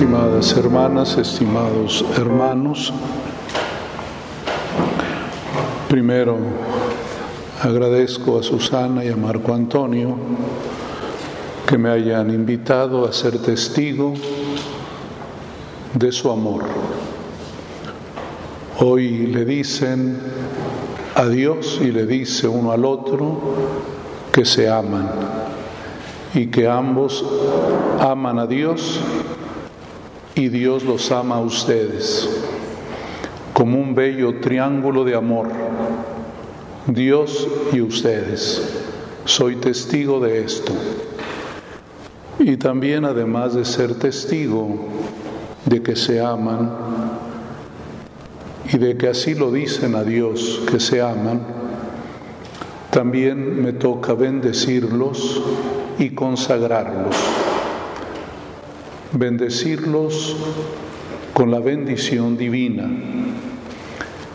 Estimadas hermanas, estimados hermanos, primero agradezco a Susana y a Marco Antonio que me hayan invitado a ser testigo de su amor. Hoy le dicen a Dios y le dice uno al otro que se aman y que ambos aman a Dios y Dios los ama a ustedes como un bello triángulo de amor, Dios y ustedes. Soy testigo de esto. Y también además de ser testigo de que se aman y de que así lo dicen a Dios, que se aman, también me toca bendecirlos y consagrarlos bendecirlos con la bendición divina.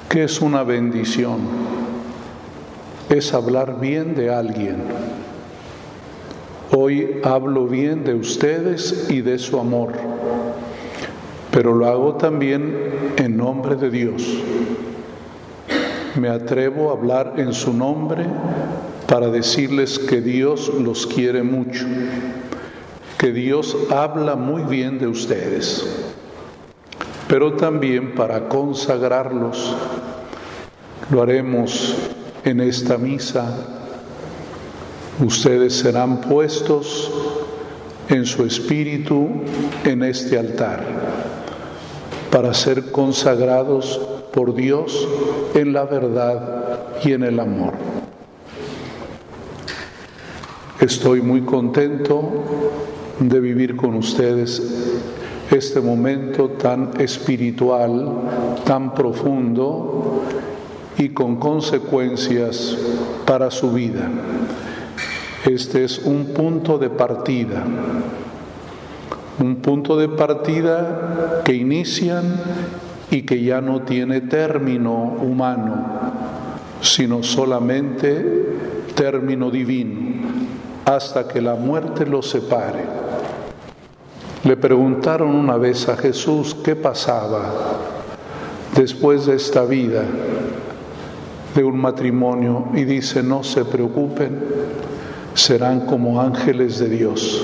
¿Qué es una bendición? Es hablar bien de alguien. Hoy hablo bien de ustedes y de su amor, pero lo hago también en nombre de Dios. Me atrevo a hablar en su nombre para decirles que Dios los quiere mucho que Dios habla muy bien de ustedes, pero también para consagrarlos. Lo haremos en esta misa. Ustedes serán puestos en su espíritu en este altar para ser consagrados por Dios en la verdad y en el amor. Estoy muy contento de vivir con ustedes este momento tan espiritual, tan profundo y con consecuencias para su vida. Este es un punto de partida, un punto de partida que inician y que ya no tiene término humano, sino solamente término divino, hasta que la muerte los separe. Le preguntaron una vez a Jesús qué pasaba después de esta vida de un matrimonio y dice, no se preocupen, serán como ángeles de Dios,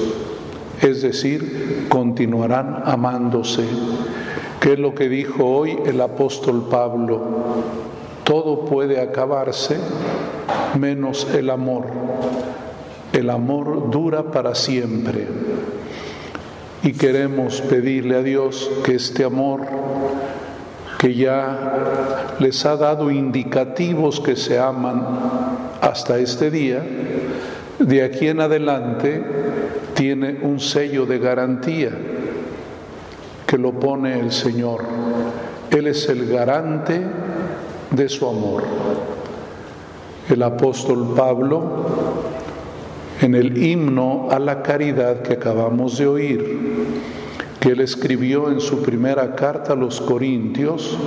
es decir, continuarán amándose, que es lo que dijo hoy el apóstol Pablo, todo puede acabarse menos el amor, el amor dura para siempre y queremos pedirle a Dios que este amor que ya les ha dado indicativos que se aman hasta este día, de aquí en adelante tiene un sello de garantía que lo pone el Señor. Él es el garante de su amor. El apóstol Pablo en el himno a la caridad que acabamos de oír, que él escribió en su primera carta a los Corintios,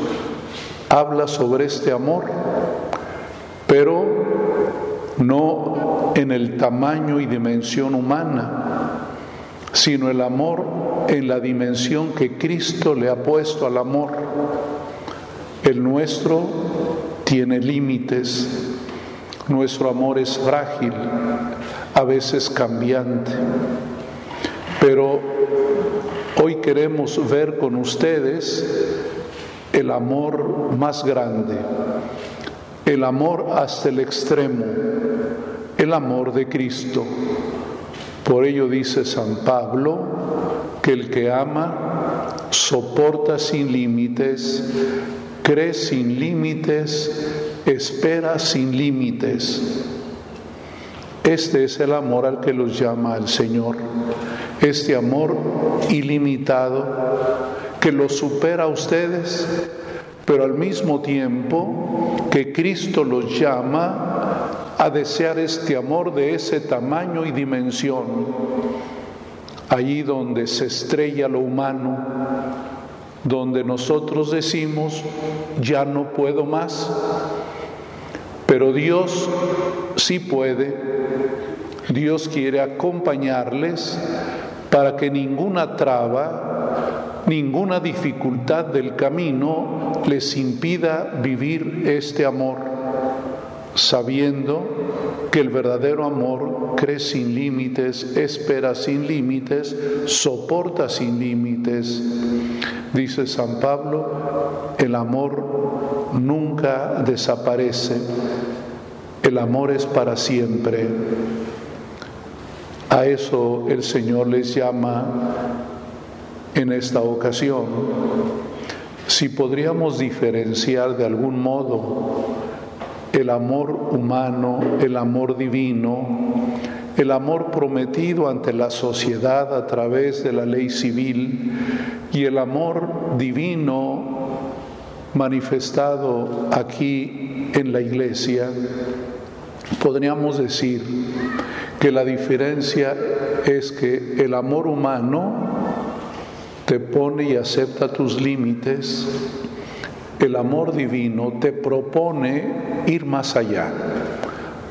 habla sobre este amor, pero no en el tamaño y dimensión humana, sino el amor en la dimensión que Cristo le ha puesto al amor. El nuestro tiene límites, nuestro amor es frágil, a veces cambiante. Pero hoy queremos ver con ustedes el amor más grande, el amor hasta el extremo, el amor de Cristo. Por ello dice San Pablo que el que ama soporta sin límites, cree sin límites, espera sin límites. Este es el amor al que los llama el Señor. Este amor ilimitado que los supera a ustedes, pero al mismo tiempo que Cristo los llama a desear este amor de ese tamaño y dimensión. Allí donde se estrella lo humano, donde nosotros decimos, ya no puedo más, pero Dios sí puede Dios quiere acompañarles para que ninguna traba ninguna dificultad del camino les impida vivir este amor, sabiendo que el verdadero amor cree sin límites, espera sin límites, soporta sin límites. Dice San Pablo, el amor nunca desaparece, el amor es para siempre. A eso el Señor les llama en esta ocasión. Si podríamos diferenciar de algún modo el amor humano, el amor divino, el amor prometido ante la sociedad a través de la ley civil y el amor divino manifestado aquí en la iglesia, podríamos decir que la diferencia es que el amor humano te pone y acepta tus límites, el amor divino te propone ir más allá,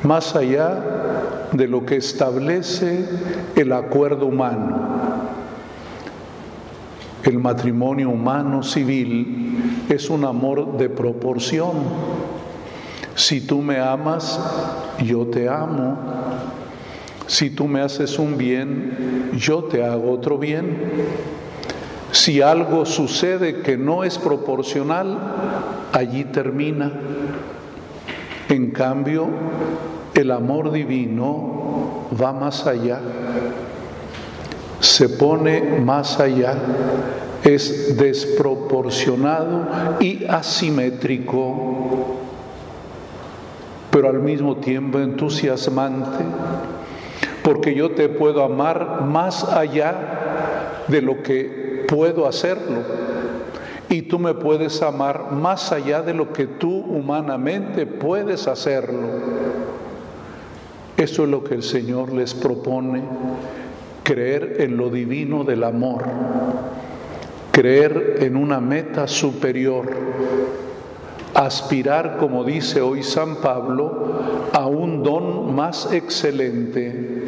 más allá de lo que establece el acuerdo humano. El matrimonio humano civil es un amor de proporción. Si tú me amas, yo te amo. Si tú me haces un bien, yo te hago otro bien. Si algo sucede que no es proporcional, allí termina. En cambio, el amor divino va más allá, se pone más allá, es desproporcionado y asimétrico, al mismo tiempo entusiasmante, porque yo te puedo amar más allá de lo que puedo hacerlo. Y tú me puedes amar más allá de lo que tú humanamente puedes hacerlo. Eso es lo que el Señor les propone, creer en lo divino del amor, creer en una meta superior, aspirar, como dice hoy San Pablo, a un don más excelente,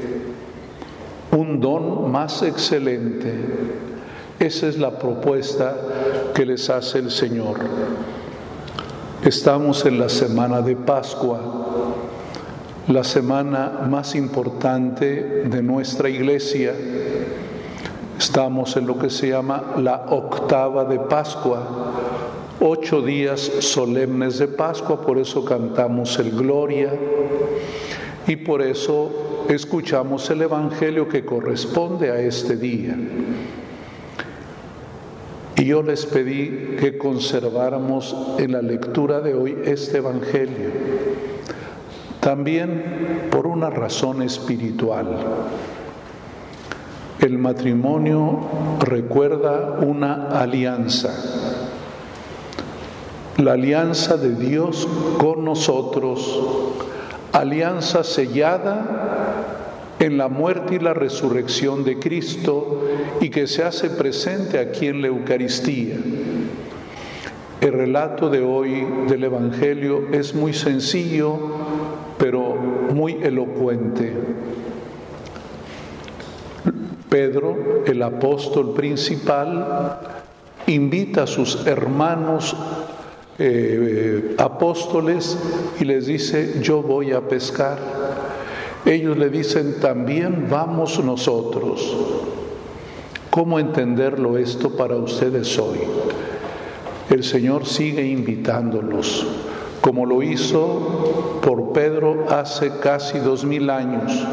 un don más excelente esa es la propuesta que les hace el Señor. Estamos en la semana de Pascua, la semana más importante de nuestra iglesia. Estamos en lo que se llama la octava de Pascua, ocho días solemnes de Pascua, por eso cantamos el Gloria y por eso escuchamos el Evangelio que corresponde a este día. Y yo les pedí que conserváramos en la lectura de hoy este Evangelio, también por una razón espiritual. El matrimonio recuerda una alianza, la alianza de Dios con nosotros, alianza sellada en la muerte y la resurrección de Cristo y que se hace presente aquí en la Eucaristía. El relato de hoy del Evangelio es muy sencillo, pero muy elocuente. Pedro, el apóstol principal, invita a sus hermanos eh, apóstoles y les dice, yo voy a pescar. Ellos le dicen, también vamos nosotros. ¿Cómo entenderlo esto para ustedes hoy? El Señor sigue invitándolos, como lo hizo por Pedro hace casi dos mil años.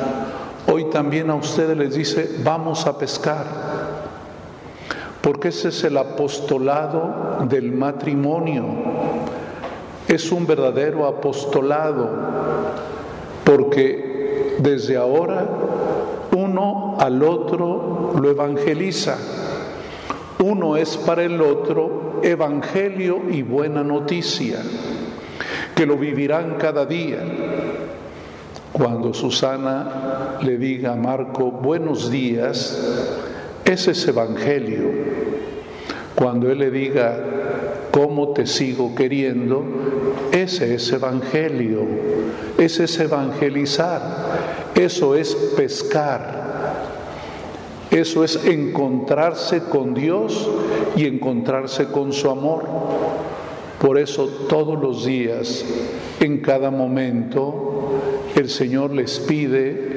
Hoy también a ustedes les dice, vamos a pescar, porque ese es el apostolado del matrimonio. Es un verdadero apostolado, porque desde ahora uno al otro lo evangeliza. Uno es para el otro evangelio y buena noticia, que lo vivirán cada día. Cuando Susana le diga a Marco buenos días, ese es evangelio. Cuando él le diga cómo te sigo queriendo, ese es evangelio, ese es evangelizar, eso es pescar. Eso es encontrarse con Dios y encontrarse con su amor. Por eso todos los días, en cada momento, el Señor les pide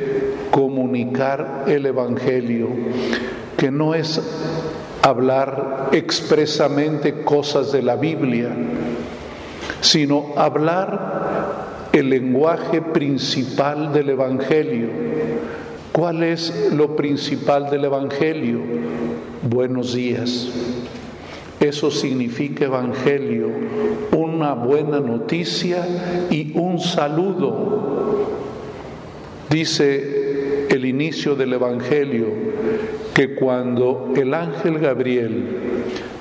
comunicar el Evangelio, que no es hablar expresamente cosas de la Biblia, sino hablar el lenguaje principal del Evangelio. ¿Cuál es lo principal del Evangelio? Buenos días. Eso significa Evangelio, una buena noticia y un saludo. Dice el inicio del Evangelio que cuando el ángel Gabriel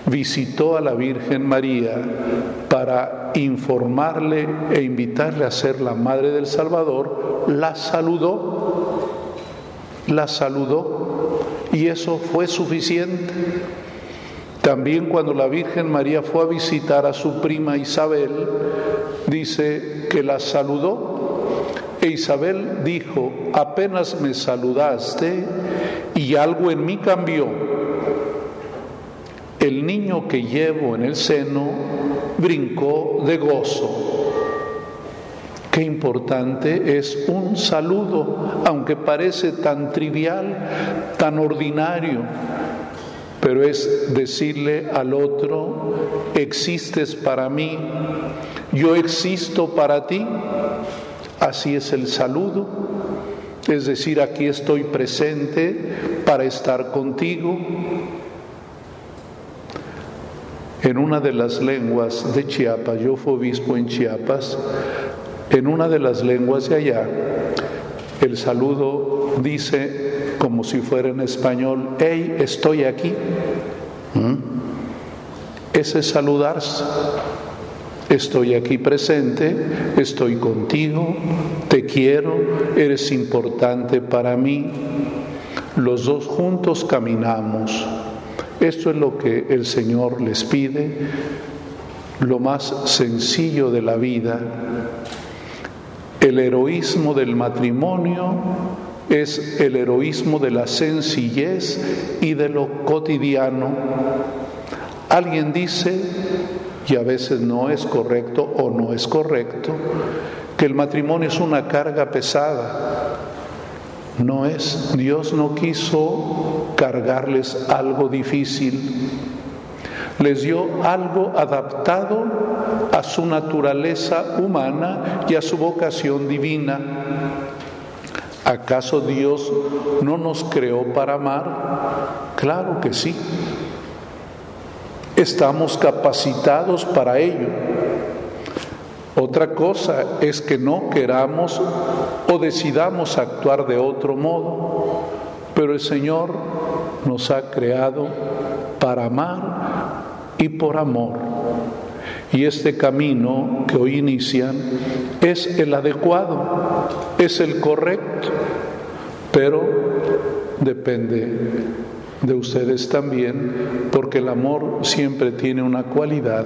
visitó a la Virgen María para informarle e invitarle a ser la madre del Salvador, la saludó, la saludó y eso fue suficiente. También cuando la Virgen María fue a visitar a su prima Isabel, dice que la saludó e Isabel dijo, apenas me saludaste y algo en mí cambió. El niño que llevo en el seno brincó de gozo. Qué importante es un saludo, aunque parece tan trivial, tan ordinario pero es decirle al otro, existes para mí, yo existo para ti. Así es el saludo, es decir, aquí estoy presente para estar contigo. En una de las lenguas de Chiapas, yo fui obispo en Chiapas, en una de las lenguas de allá, el saludo dice como si fuera en español, hey, estoy aquí. ¿Mm? Ese es saludarse. Estoy aquí presente, estoy contigo, te quiero, eres importante para mí. Los dos juntos caminamos. Esto es lo que el Señor les pide, lo más sencillo de la vida. El heroísmo del matrimonio es el heroísmo de la sencillez y de lo cotidiano. Alguien dice, y a veces no es correcto o no es correcto, que el matrimonio es una carga pesada. No es, Dios no quiso cargarles algo difícil, les dio algo adaptado a su naturaleza humana y a su vocación divina. ¿Acaso Dios no nos creó para amar? Claro que sí. Estamos capacitados para ello. Otra cosa es que no queramos o decidamos actuar de otro modo, pero el Señor nos ha creado para amar y por amor. Y este camino que hoy inician es el adecuado, es el correcto, pero depende de ustedes también, porque el amor siempre tiene una cualidad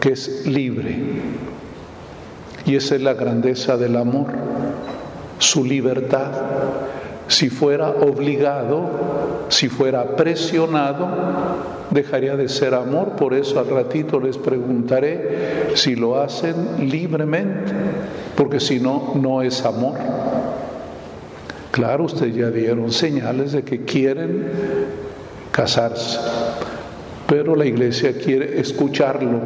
que es libre. Y esa es la grandeza del amor, su libertad. Si fuera obligado, si fuera presionado, dejaría de ser amor. Por eso al ratito les preguntaré si lo hacen libremente, porque si no, no es amor. Claro, ustedes ya dieron señales de que quieren casarse, pero la iglesia quiere escucharlo.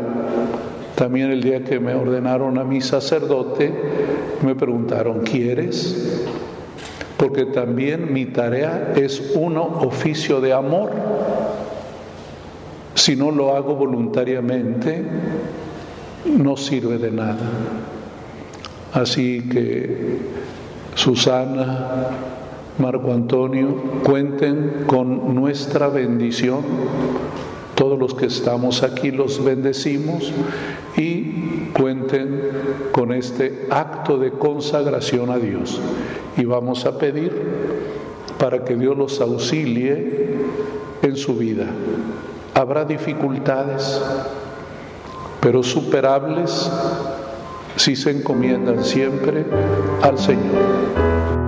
También el día que me ordenaron a mi sacerdote, me preguntaron, ¿quieres? porque también mi tarea es un oficio de amor. Si no lo hago voluntariamente, no sirve de nada. Así que Susana, Marco Antonio, cuenten con nuestra bendición. Todos los que estamos aquí los bendecimos y cuenten con este acto de consagración a Dios y vamos a pedir para que Dios los auxilie en su vida. Habrá dificultades, pero superables si se encomiendan siempre al Señor.